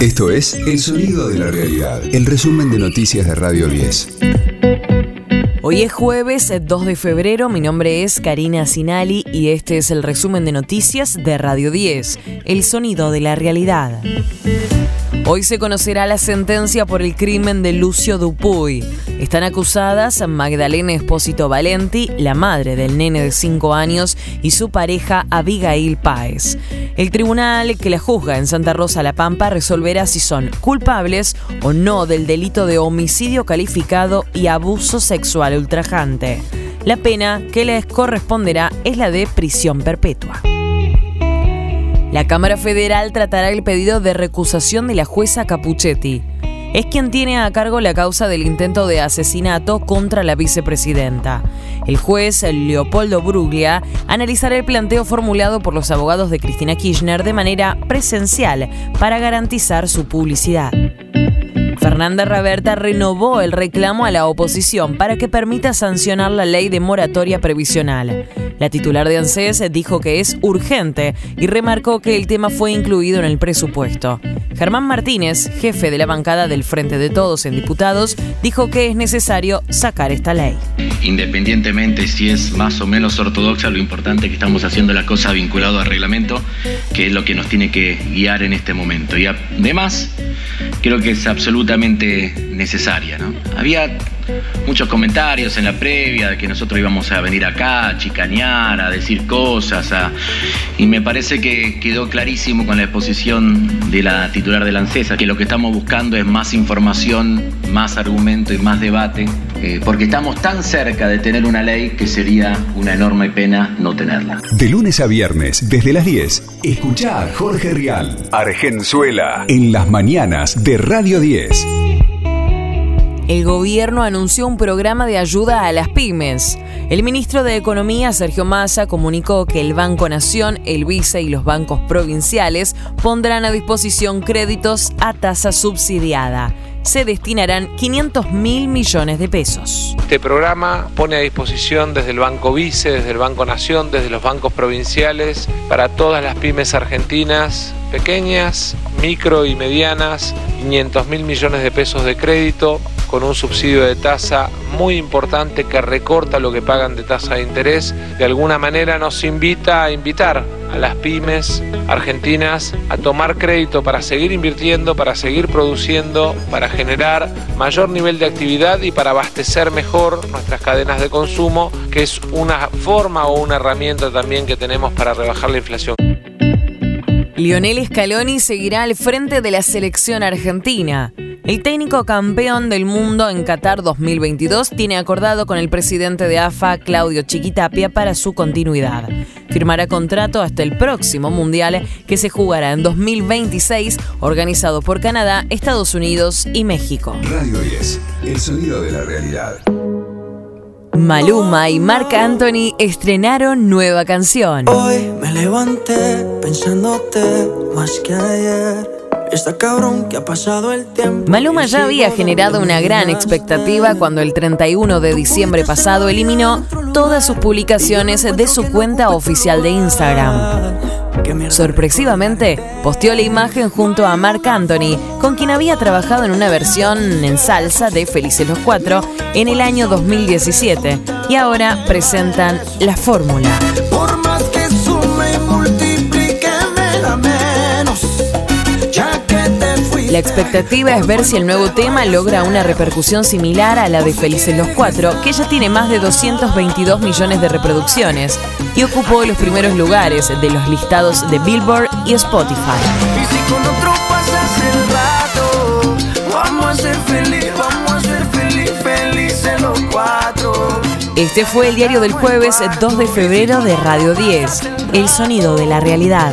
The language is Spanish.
Esto es El Sonido de la Realidad, el resumen de noticias de Radio 10. Hoy es jueves 2 de febrero, mi nombre es Karina Sinali y este es el resumen de noticias de Radio 10, El Sonido de la Realidad. Hoy se conocerá la sentencia por el crimen de Lucio Dupuy. Están acusadas Magdalena Espósito Valenti, la madre del nene de 5 años, y su pareja Abigail Páez. El tribunal que la juzga en Santa Rosa La Pampa resolverá si son culpables o no del delito de homicidio calificado y abuso sexual ultrajante. La pena que les corresponderá es la de prisión perpetua. La Cámara Federal tratará el pedido de recusación de la jueza Capuchetti. Es quien tiene a cargo la causa del intento de asesinato contra la vicepresidenta. El juez Leopoldo Bruglia analizará el planteo formulado por los abogados de Cristina Kirchner de manera presencial para garantizar su publicidad. Fernanda Raberta renovó el reclamo a la oposición para que permita sancionar la ley de moratoria previsional. La titular de ANSES dijo que es urgente y remarcó que el tema fue incluido en el presupuesto. Germán Martínez, jefe de la bancada del Frente de Todos en Diputados, dijo que es necesario sacar esta ley. Independientemente si es más o menos ortodoxa, lo importante es que estamos haciendo la cosa vinculado al reglamento, que es lo que nos tiene que guiar en este momento. Y además, creo que es absolutamente necesaria. ¿no? Había muchos comentarios en la previa de que nosotros íbamos a venir acá a chicanear, a decir cosas, y me parece que quedó clarísimo con la exposición de la titular de la ANSESA que lo que estamos buscando es más información, más argumento y más debate, eh, porque estamos tan cerca de tener una ley que sería una enorme pena no tenerla. De lunes a viernes, desde las 10, escuchá a Jorge Rial, Argenzuela, en las mañanas de Radio 10 el gobierno anunció un programa de ayuda a las pymes. El ministro de Economía, Sergio Massa, comunicó que el Banco Nación, el Vice y los bancos provinciales pondrán a disposición créditos a tasa subsidiada se destinarán 500 mil millones de pesos. Este programa pone a disposición desde el Banco Vice, desde el Banco Nación, desde los bancos provinciales, para todas las pymes argentinas, pequeñas, micro y medianas, 500 mil millones de pesos de crédito con un subsidio de tasa muy importante que recorta lo que pagan de tasa de interés. De alguna manera nos invita a invitar a las pymes argentinas a tomar crédito para seguir invirtiendo, para seguir produciendo, para generar mayor nivel de actividad y para abastecer mejor nuestras cadenas de consumo, que es una forma o una herramienta también que tenemos para rebajar la inflación. Lionel Scaloni seguirá al frente de la selección argentina. El técnico campeón del mundo en Qatar 2022 tiene acordado con el presidente de AFA, Claudio Chiquitapia, para su continuidad. Firmará contrato hasta el próximo Mundial que se jugará en 2026, organizado por Canadá, Estados Unidos y México. Radio 10, el sonido de la realidad. Maluma y Marc Anthony estrenaron nueva canción. Hoy me levanté pensándote más que ayer. Está cabrón que ha pasado el tiempo. Maluma ya había generado una gran expectativa cuando el 31 de diciembre pasado eliminó todas sus publicaciones de su cuenta oficial de Instagram. Sorpresivamente, posteó la imagen junto a Marc Anthony, con quien había trabajado en una versión en salsa de Felices los Cuatro en el año 2017, y ahora presentan la fórmula. La expectativa es ver si el nuevo tema logra una repercusión similar a la de Felices los Cuatro, que ya tiene más de 222 millones de reproducciones y ocupó los primeros lugares de los listados de Billboard y Spotify. Este fue el diario del jueves 2 de febrero de Radio 10, El sonido de la realidad.